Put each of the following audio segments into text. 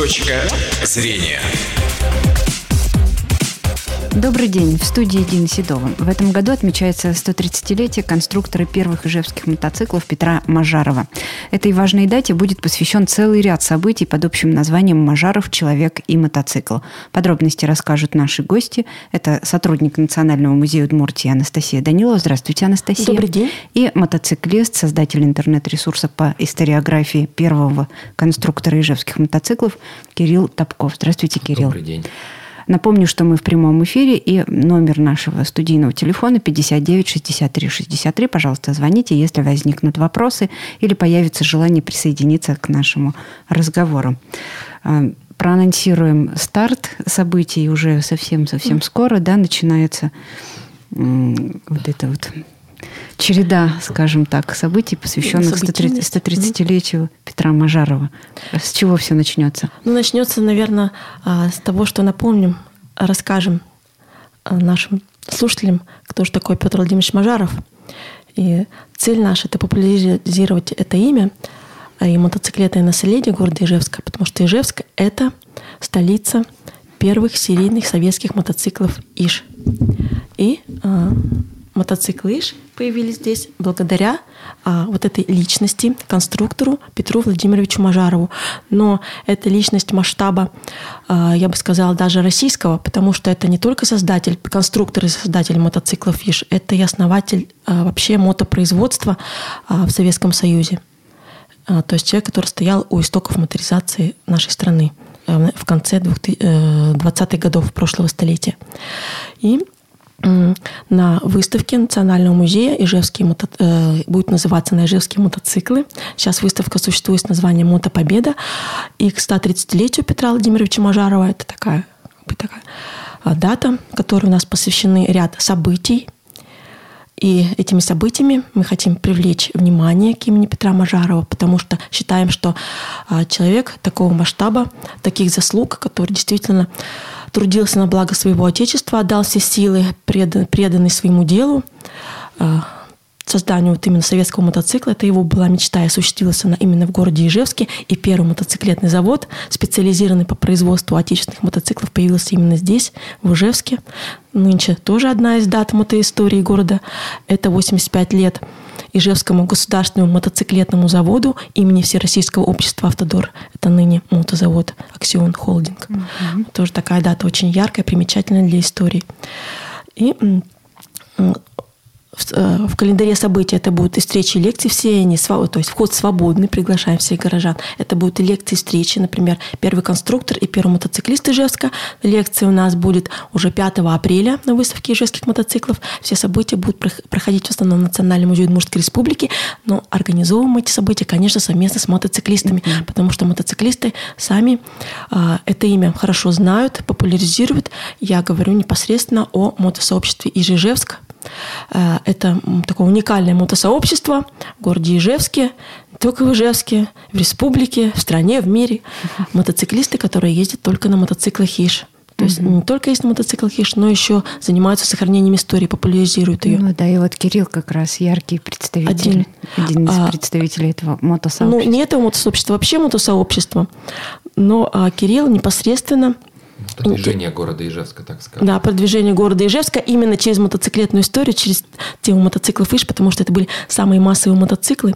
Точка зрения. Добрый день. В студии Дина Седова. В этом году отмечается 130-летие конструктора первых ижевских мотоциклов Петра Мажарова. Этой важной дате будет посвящен целый ряд событий под общим названием «Мажаров. Человек и мотоцикл». Подробности расскажут наши гости. Это сотрудник Национального музея Удмуртии Анастасия Данилова. Здравствуйте, Анастасия. Добрый день. И мотоциклист, создатель интернет-ресурса по историографии первого конструктора ижевских мотоциклов Кирилл Топков. Здравствуйте, Кирилл. Добрый день. Напомню, что мы в прямом эфире, и номер нашего студийного телефона 59 63 63. Пожалуйста, звоните, если возникнут вопросы или появится желание присоединиться к нашему разговору. А, проанонсируем старт событий уже совсем-совсем скоро, да, начинается вот это вот череда, скажем так, событий, посвященных 130-летию Петра Мажарова. С чего все начнется? Ну, начнется, наверное, а, с того, что напомним, расскажем а, нашим слушателям, кто же такой Петр Владимирович Мажаров. И цель наша – это популяризировать это имя а, и мотоциклетное наследие города Ижевска, потому что Ижевск – это столица первых серийных советских мотоциклов Иж. И мотоциклы появились здесь благодаря а, вот этой личности, конструктору Петру Владимировичу Мажарову. Но это личность масштаба, а, я бы сказала, даже российского, потому что это не только создатель, конструктор и создатель мотоциклов ИЖ, это и основатель а, вообще мотопроизводства а, в Советском Союзе. А, то есть человек, который стоял у истоков моторизации нашей страны а, в конце 20-х э, годов прошлого столетия. И на выставке Национального музея Ижевские мото... э, будет называться на Ижевские мотоциклы. Сейчас выставка существует с названием «Мотопобеда». И к 130-летию Петра Владимировича Мажарова это такая, такая а, дата, которой у нас посвящены ряд событий. И этими событиями мы хотим привлечь внимание к имени Петра Мажарова, потому что считаем, что а, человек такого масштаба, таких заслуг, который действительно трудился на благо своего Отечества, отдал все силы, предан, преданный своему делу, а, созданию вот именно советского мотоцикла. Это его была мечта и осуществилась она именно в городе Ижевске. И первый мотоциклетный завод, специализированный по производству отечественных мотоциклов, появился именно здесь, в Ижевске. Нынче тоже одна из дат мотоистории города. Это 85 лет Ижевскому государственному мотоциклетному заводу имени Всероссийского общества «Автодор». Это ныне мотозавод «Аксион Холдинг». Угу. Тоже такая дата очень яркая, примечательная для истории. И в, э, в календаре событий это будут и встречи, и лекции все, они, то есть вход свободный, приглашаем всех горожан. Это будут и лекции, встречи, например, первый конструктор и первый мотоциклист Ижевска. Лекция у нас будет уже 5 апреля на выставке ижевских мотоциклов. Все события будут проходить в основном в Национальном музее Удмуртской республики, но организовываем эти события, конечно, совместно с мотоциклистами, mm-hmm. потому что мотоциклисты сами э, это имя хорошо знают, популяризируют. Я говорю непосредственно о мотосообществе Ижевск, это такое уникальное мотосообщество в городе Ижевске, только в Ижевске, в республике, в стране, в мире. Мотоциклисты, которые ездят только на мотоциклах Иж. То есть не только есть на мотоциклах Иж, но еще занимаются сохранением истории, популяризируют ее. Ну да, и вот Кирилл как раз яркий представитель, один, один из а, представителей этого мотосообщества. Ну, не этого мотосообщества, вообще мотосообщества. Но а, Кирилл непосредственно Продвижение города Ижевска, так сказать. Да, продвижение города Ижевска именно через мотоциклетную историю, через тему мотоциклов Иж, потому что это были самые массовые мотоциклы.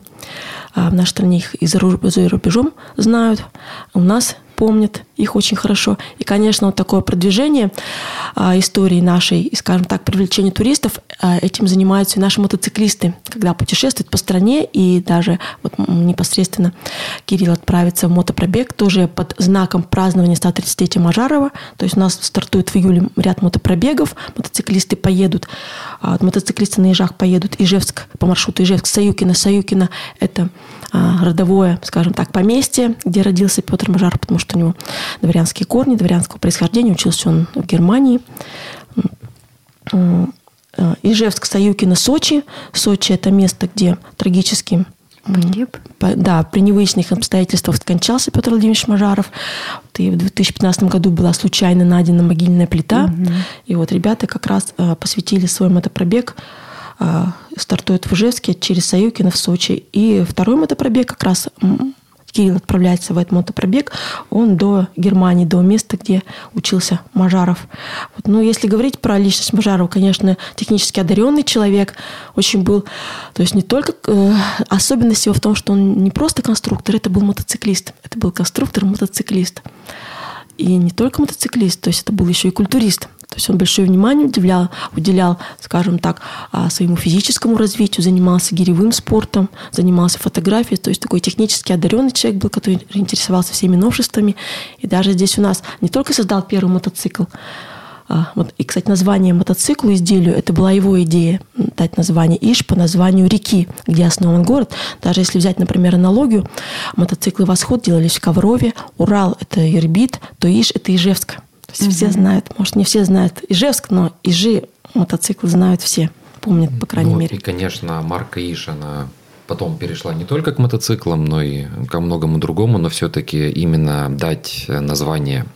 А в нашей стране их и за рубежом знают. У нас помнят их очень хорошо. И, конечно, вот такое продвижение а, истории нашей, и, скажем так, привлечение туристов, а, этим занимаются и наши мотоциклисты, когда путешествуют по стране, и даже вот непосредственно Кирилл отправится в мотопробег, тоже под знаком празднования 130-летия Мажарова. То есть у нас стартует в июле ряд мотопробегов, мотоциклисты поедут, а, мотоциклисты на Ижах поедут Ижевск по маршруту Ижевск-Саюкино. Саюкино – это а, родовое, скажем так, поместье, где родился Петр Мажар, потому что у него дворянские корни, дворянского происхождения. Учился он в Германии. А, Ижевск, Саюкино, Сочи. Сочи – это место, где трагически Погиб? Да, при невыясненных обстоятельствах скончался Петр Владимирович Мажаров. И в 2015 году была случайно найдена могильная плита. Угу. И вот ребята как раз а, посвятили свой мотопробег стартует в Ижевске через Саюкино в Сочи. И второй мотопробег как раз Кирилл отправляется в этот мотопробег, он до Германии, до места, где учился Мажаров. Вот. Ну, если говорить про личность Мажарова, конечно, технически одаренный человек, очень был, то есть не только, э, особенность его в том, что он не просто конструктор, это был мотоциклист, это был конструктор-мотоциклист. И не только мотоциклист, то есть это был еще и культурист. То есть он большое внимание уделял, уделял, скажем так, а, своему физическому развитию, занимался гиревым спортом, занимался фотографией. То есть такой технически одаренный человек был, который интересовался всеми новшествами. И даже здесь у нас не только создал первый мотоцикл, а, и, кстати, название мотоциклу изделию, это была его идея, дать название Иш по названию реки, где основан город. Даже если взять, например, аналогию, мотоциклы «Восход» делались в Коврове, Урал – это Ирбит, то Иш – это Ижевск. То есть угу. все знают, может, не все знают Ижевск, но Ижи мотоциклы знают все, помнят, по крайней ну, мере. И, конечно, марка Иж, она потом перешла не только к мотоциклам, но и ко многому другому, но все-таки именно дать название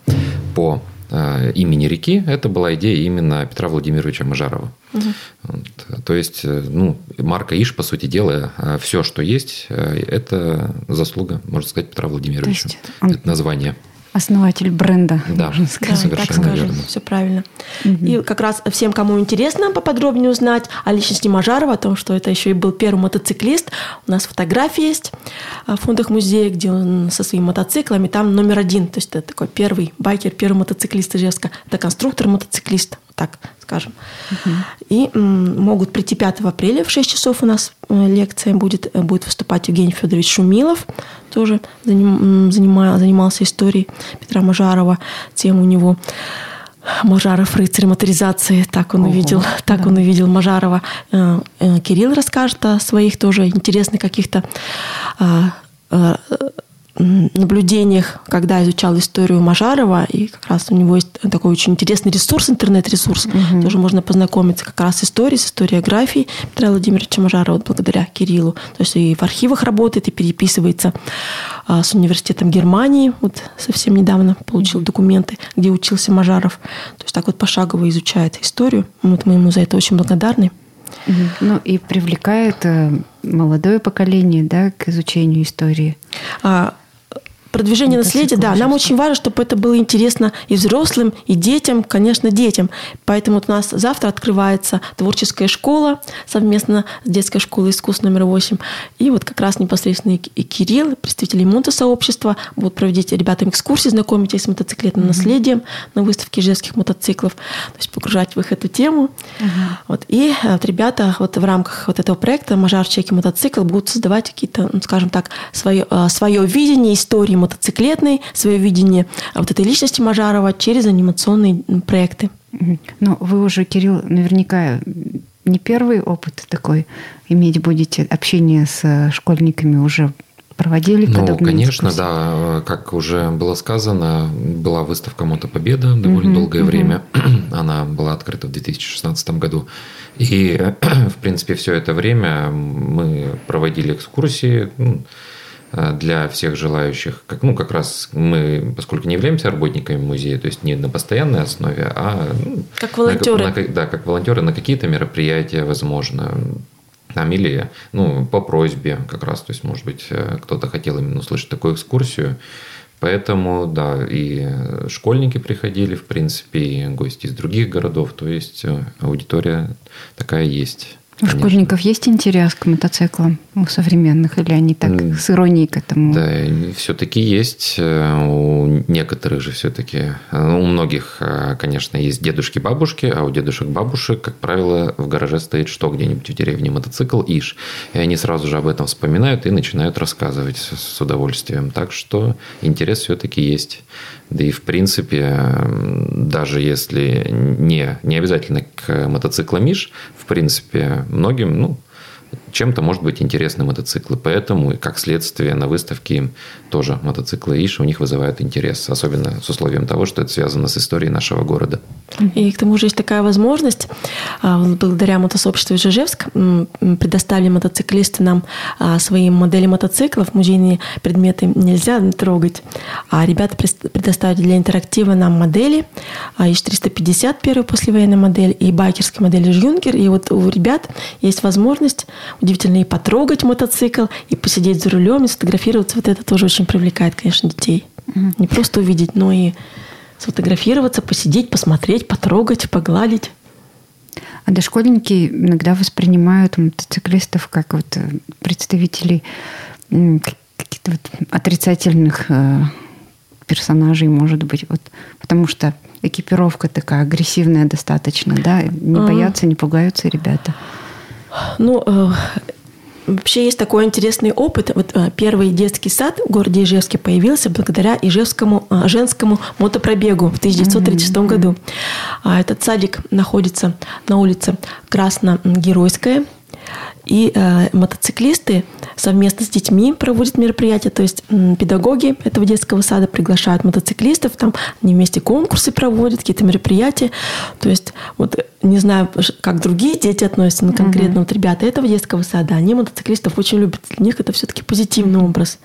по э, имени реки, это была идея именно Петра Владимировича Мажарова. Угу. Вот. То есть, э, ну, марка Иш, по сути дела, э, все, что есть, это заслуга, можно сказать, Петра Владимировича. Он... Это название основатель бренда, да, можно сказать. Да, так скажем, верно. все правильно. Угу. И как раз всем, кому интересно поподробнее узнать о личности Мажарова, о том, что это еще и был первый мотоциклист, у нас фотографии есть в фондах музея, где он со своими мотоциклами, там номер один, то есть это такой первый байкер, первый мотоциклист Ижевска, это конструктор-мотоциклист, так скажем. Угу. И м, могут прийти 5 апреля в 6 часов у нас э, лекция будет, будет выступать Евгений Федорович Шумилов, тоже заним, занимал, занимался историей Петра Мажарова, тем у него Мажаров рыцарь моторизации, так он Ого, увидел, так да. он увидел Мажарова. Э, Кирилл расскажет о своих тоже интересных каких-то наблюдениях, когда изучал историю Мажарова, и как раз у него есть такой очень интересный ресурс, интернет-ресурс, угу. тоже можно познакомиться как раз с историей, с историографией Петра Владимировича Мажарова, вот благодаря Кириллу. То есть и в архивах работает, и переписывается а, с университетом Германии, вот совсем недавно получил документы, где учился Мажаров. То есть так вот пошагово изучает историю. Вот мы ему за это очень благодарны. Ну и привлекает э, молодое поколение да, к изучению истории. А, Продвижение наследия, да, нам очень важно, чтобы это было интересно и взрослым, и детям, конечно, детям. Поэтому вот у нас завтра открывается творческая школа совместно с детской школой искусств номер 8. И вот как раз непосредственно и Кирилл, представители мотосообщества, будут проводить ребятам экскурсии, знакомить их с мотоциклетным mm-hmm. наследием на выставке ижевских мотоциклов, то есть погружать в их эту тему. Mm-hmm. Вот. И э, вот ребята вот в рамках вот этого проекта «Мажар Чеки мотоцикл» будут создавать какие-то, ну, скажем так, свое, э, свое видение истории мотоциклетной, свое видение вот этой личности Мажарова через анимационные проекты. Ну, вы уже, Кирилл, наверняка не первый опыт такой иметь будете общение с школьниками уже проводили ну, подобные конечно, дискуссии? да. Как уже было сказано, была выставка «Мотопобеда» довольно угу, долгое угу. время. Она была открыта в 2016 году. И, в принципе, все это время мы проводили экскурсии, ну, Э, для всех желающих. Как, ну, как раз мы, поскольку не являемся работниками музея, то есть не на постоянной основе, а... Ну, как волонтеры. На, на, да, как волонтеры на какие-то мероприятия, возможно, там или ну, по просьбе как раз, то есть, может быть, э, кто-то хотел именно услышать такую экскурсию, Поэтому, да, и школьники приходили, в принципе, и гости из других городов, то есть э, аудитория такая есть. У школьников есть интерес к мотоциклам у современных, или они так с иронией к этому? Да, все-таки есть. Э, у некоторых же все-таки, э, у многих, э, конечно, есть дедушки-бабушки, а у дедушек-бабушек, как правило, в гараже стоит что где-нибудь в деревне мотоцикл Иш. И они сразу же об этом вспоминают и начинают рассказывать с удовольствием. Так что интерес все-таки есть. Да и в принципе, даже если не, не обязательно к мотоциклам Миш, в принципе, многим, ну, чем-то может быть интересны мотоциклы. Поэтому, как следствие, на выставке тоже мотоциклы Иш у них вызывают интерес. Особенно с условием того, что это связано с историей нашего города. И к тому же есть такая возможность, а, благодаря мотосообществу Ижевск предоставили мотоциклисты нам а, свои модели мотоциклов, музейные предметы нельзя трогать, а ребята предоставили для интерактива нам модели, ИЖ-350 первая послевоенная модель и байкерская модель Юнкер, и вот у ребят есть возможность удивительно и потрогать мотоцикл, и посидеть за рулем, и сфотографироваться, вот это тоже очень привлекает, конечно, детей. Не просто увидеть, но и сфотографироваться, посидеть, посмотреть, потрогать, погладить. А дошкольники иногда воспринимают мотоциклистов как вот э, представителей каких-то вот отрицательных э, персонажей, может быть, вот, потому что экипировка такая агрессивная достаточно, да, не боятся, не пугаются ребята. Ну, э, Вообще есть такой интересный опыт. Вот а, первый детский сад в городе Ижевске появился благодаря Ижевскому а, женскому мотопробегу в 1936 mm-hmm. году. А, этот садик находится на улице Красно-Геройская. И э, мотоциклисты совместно с детьми проводят мероприятия, то есть м, педагоги этого детского сада приглашают мотоциклистов, там они вместе конкурсы проводят, какие-то мероприятия. То есть вот не знаю, как другие дети относятся, но конкретно mm-hmm. вот ребята этого детского сада, они мотоциклистов очень любят. Для них это все-таки позитивный образ.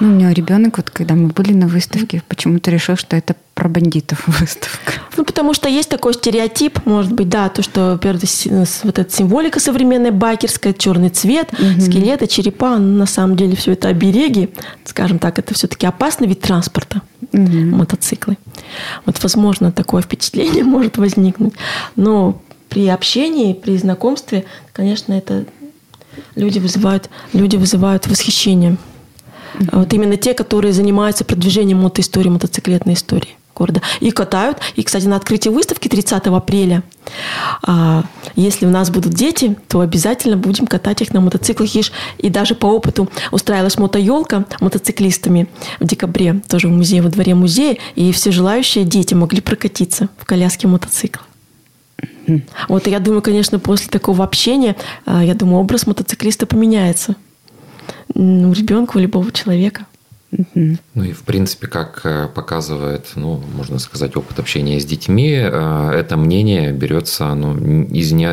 Ну, у меня ребенок, вот когда мы были на выставке, почему-то решил, что это про бандитов выставка. Ну, потому что есть такой стереотип, может быть, да, то, что, вот эта символика современная байкерская, черный цвет, угу. скелеты, черепа, на самом деле все это обереги, скажем так, это все-таки опасный вид транспорта, угу. мотоциклы. Вот, возможно, такое впечатление может возникнуть. Но при общении, при знакомстве, конечно, это люди вызывают, люди вызывают восхищение. Mm-hmm. Вот именно те, которые занимаются продвижением мотоистории, мотоциклетной истории города. И катают. И, кстати, на открытии выставки 30 апреля, а, если у нас будут дети, то обязательно будем катать их на мотоциклах. И даже по опыту устраивалась мотоелка мотоциклистами в декабре, тоже в музее, во дворе музея, и все желающие дети могли прокатиться в коляске мотоцикла. Вот я думаю, конечно, после такого общения, а, я думаю, образ мотоциклиста поменяется у ребенка, у любого человека. Ну и в принципе, как э, показывает, ну, можно сказать, опыт общения с детьми, э, это мнение берется, ну, из не,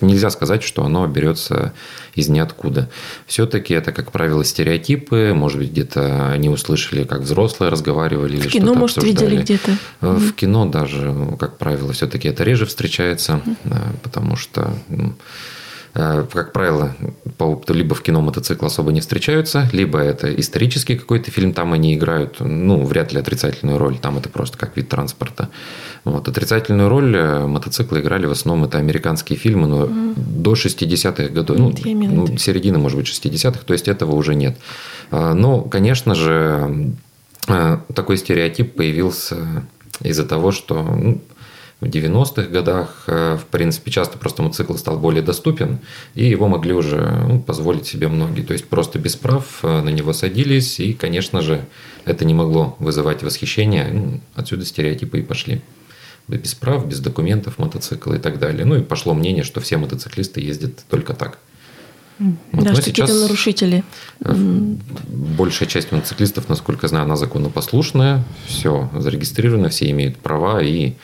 нельзя сказать, что оно берется из ниоткуда. Все-таки это, как правило, стереотипы, может быть, где-то они услышали, как взрослые разговаривали. В или кино, может, обсуждали. видели где-то. Э, в кино даже, как правило, все-таки это реже встречается, потому что ну, как правило, по опыту либо в кино мотоцикл особо не встречаются, либо это исторический какой-то фильм, там они играют, ну, вряд ли отрицательную роль, там это просто как вид транспорта. Вот. Отрицательную роль э, мотоциклы играли в основном это американские фильмы, но угу. до 60-х годов, ну, ну, середины, может быть, 60-х, то есть этого уже нет. Э, но, конечно же, такой стереотип появился из-за того, что ну, в 90-х годах, э, в принципе, часто просто мотоцикл стал более доступен, и его могли уже ну, позволить себе многие. То есть просто без прав э, на него садились, и, конечно же, это не могло вызывать восхищение. Ну, отсюда стереотипы и пошли. Без прав, без документов мотоцикл и так далее. Ну и пошло мнение, что все мотоциклисты ездят только так. Вот. Да, что какие-то нарушители. Э, большая часть мотоциклистов, насколько я знаю, она законопослушная, все зарегистрировано, все имеют права и ну,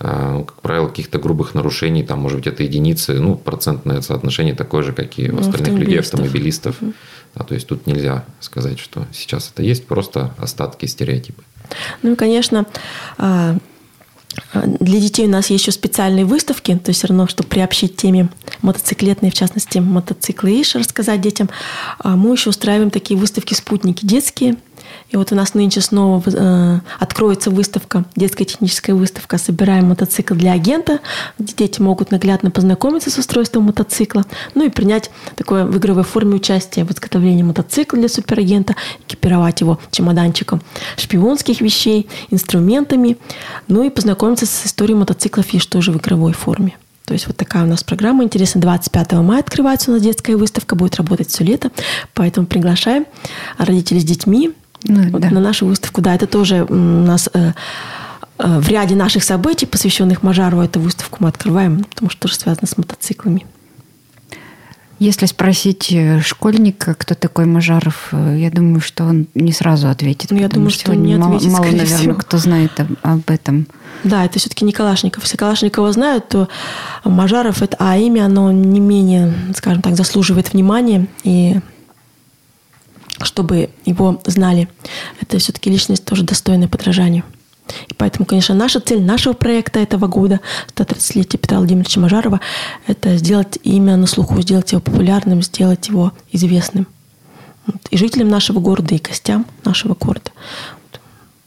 как правило, каких-то грубых нарушений, там, может быть, это единицы, ну, процентное соотношение такое же, как и у ну, остальных людей, автомобилистов. Угу. Да, то есть тут нельзя сказать, что сейчас это есть, просто остатки стереотипы. Ну, конечно, а, для детей у нас есть еще специальные выставки, то есть все равно, чтобы приобщить теме мотоциклетной, в частности, мотоциклы Иш, рассказать детям, а, мы еще устраиваем такие выставки «Спутники» детские – и вот у нас нынче снова э, откроется выставка, детская техническая выставка «Собираем мотоцикл для агента», где дети могут наглядно познакомиться с устройством мотоцикла, ну и принять такое в игровой форме участие в изготовлении мотоцикла для суперагента, экипировать его чемоданчиком шпионских вещей, инструментами, ну и познакомиться с историей мотоцикла фиш тоже в игровой форме. То есть вот такая у нас программа интересная. 25 мая открывается у нас детская выставка, будет работать все лето. Поэтому приглашаем родителей с детьми, ну, вот да. на нашу выставку. Да, это тоже у нас э, э, в ряде наших событий, посвященных Мажару, эту выставку мы открываем, потому что тоже связано с мотоциклами. Если спросить э, школьника, кто такой Мажаров, э, я думаю, что он не сразу ответит. Ну, я думаю, что сегодня не мало, ответит, мало скорее наверное, всего. кто знает об, об этом. Да, это все-таки не Калашников. Если Калашникова знают, то Мажаров, это, а имя, оно не менее, скажем так, заслуживает внимания. И чтобы его знали, это все-таки личность тоже достойная подражанию. И поэтому, конечно, наша цель нашего проекта этого года, 130-летия Петра Владимировича Мажарова, это сделать имя на слуху, сделать его популярным, сделать его известным. Вот. И жителям нашего города, и гостям нашего города.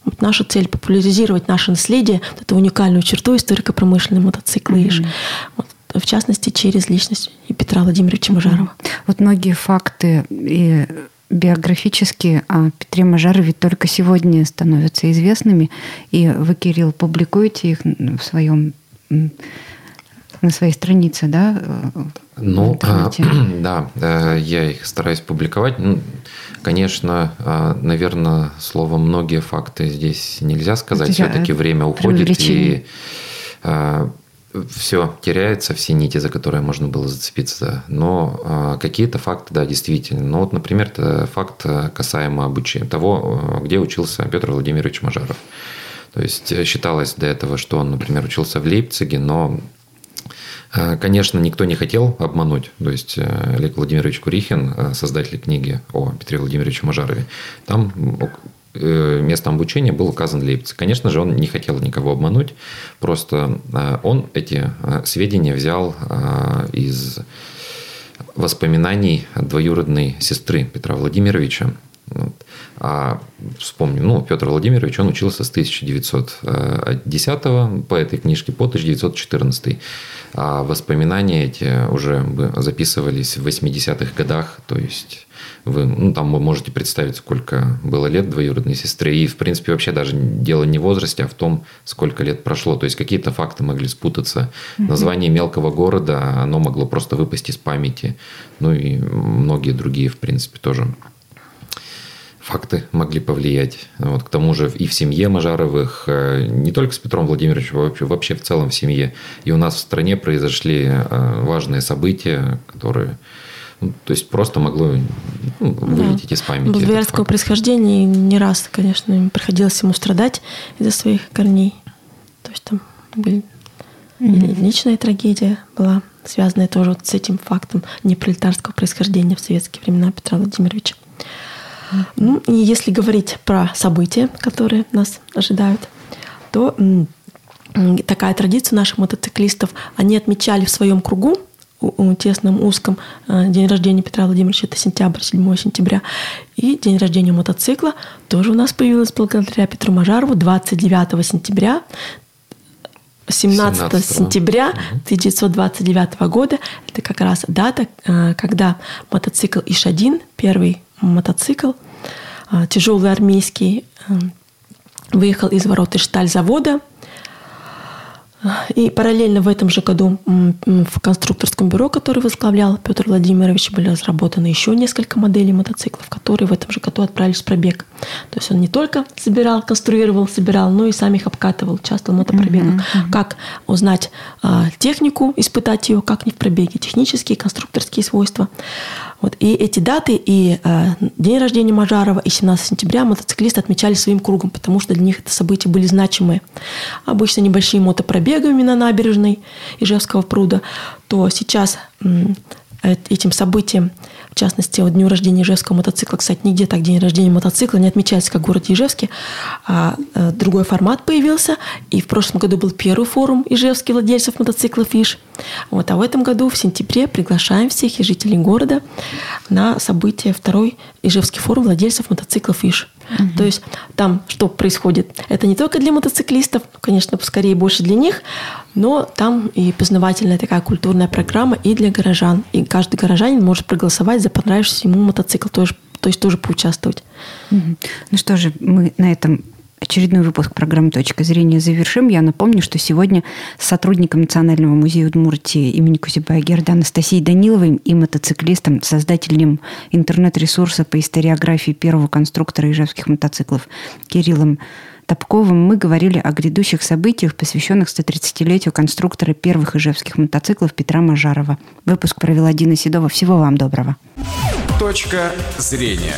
Вот. Наша цель популяризировать наше наследие, вот эту уникальную черту историко-промышленной мотоциклы, mm вот, в частности, через личность и Петра Владимировича Мажарова. Вот многие факты и биографические о Петре Мажарове только сегодня становятся известными, и вы, Кирилл, публикуете их в своем на своей странице, да? Ну, а, да, э, я их стараюсь публиковать. Ну, конечно, а, наверное, слово «многие факты» здесь нельзя сказать. Все-таки время уходит, и все теряется, все нити, за которые можно было зацепиться. Но э, какие-то факты, да, действительно. Но вот, например, это факт касаемо обучения, того, где учился Петр Владимирович Мажаров. То есть считалось до этого, что он, например, учился в Лейпциге, но Конечно, никто не хотел обмануть. То есть Олег Владимирович Курихин, создатель книги о Петре Владимировиче Мажарове, там местом обучения был указан Лейпциг. Конечно же, он не хотел никого обмануть, просто он эти сведения взял из воспоминаний двоюродной сестры Петра Владимировича. А вспомним, ну, Петр Владимирович, он учился с 1910 по этой книжке по 1914. А воспоминания эти уже записывались в 80-х годах, то есть вы, ну, там вы можете представить, сколько было лет двоюродной сестре. И, в принципе, вообще даже дело не в возрасте, а в том, сколько лет прошло. То есть какие-то факты могли спутаться. Название мелкого города, оно могло просто выпасть из памяти. Ну и многие другие, в принципе, тоже факты могли повлиять. Вот, к тому же и в семье Мажаровых, не только с Петром Владимировичем, вообще, вообще в целом в семье. И у нас в стране произошли важные события, которые то есть просто могло ну, вылететь да. из памяти. Болгарского происхождения не раз, конечно, приходилось ему страдать из-за своих корней. То есть там были mm-hmm. личная трагедия была связанная тоже вот с этим фактом непролетарского происхождения в советские времена Петра Владимировича. Ну, и если говорить про события, которые нас ожидают, то такая традиция наших мотоциклистов, они отмечали в своем кругу, тесном, узком, день рождения Петра Владимировича, это сентябрь, 7 сентября, и день рождения мотоцикла тоже у нас появилась благодаря Петру Мажарову 29 сентября 17, 17 сентября 1929 года. Это как раз дата, когда мотоцикл Иш-1, первый мотоцикл, тяжелый армейский, выехал из ворот Ишталь-завода. И параллельно в этом же году в конструкторском бюро, которое возглавлял Петр Владимирович, были разработаны еще несколько моделей мотоциклов, которые в этом же году отправились в пробег. То есть он не только собирал, конструировал, собирал, но и сам их обкатывал, участвовал в мотопробегах. Mm-hmm. Как узнать а, технику, испытать ее, как не в пробеге, технические, конструкторские свойства. Вот. И эти даты, и э, день рождения Мажарова, и 17 сентября мотоциклисты отмечали своим кругом, потому что для них это события были значимые. Обычно небольшие мотопробегами на набережной Ижевского пруда, то сейчас э, этим событием в частности, вот дню рождения Ижевского мотоцикла, кстати, нигде так день рождения мотоцикла не отмечается, как в городе Ижевске, а э, другой формат появился. И в прошлом году был первый форум ижевских владельцев мотоциклов ИШ. Вот, а в этом году, в сентябре, приглашаем всех и жителей города на событие второй Ижевский форум владельцев мотоциклов ИШ. Угу. То есть там что происходит? Это не только для мотоциклистов, конечно, скорее больше для них, но там и познавательная такая культурная программа и для горожан. И каждый горожанин может проголосовать за понравившийся ему мотоцикл, то есть, то есть тоже поучаствовать. Угу. Ну что же, мы на этом очередной выпуск программы «Точка зрения» завершим. Я напомню, что сегодня с сотрудником Национального музея Удмуртии имени Кузибая Герда Анастасией Даниловой и мотоциклистом, создателем интернет-ресурса по историографии первого конструктора ижевских мотоциклов Кириллом Топковым мы говорили о грядущих событиях, посвященных 130-летию конструктора первых ижевских мотоциклов Петра Мажарова. Выпуск провела Дина Седова. Всего вам доброго. Точка зрения.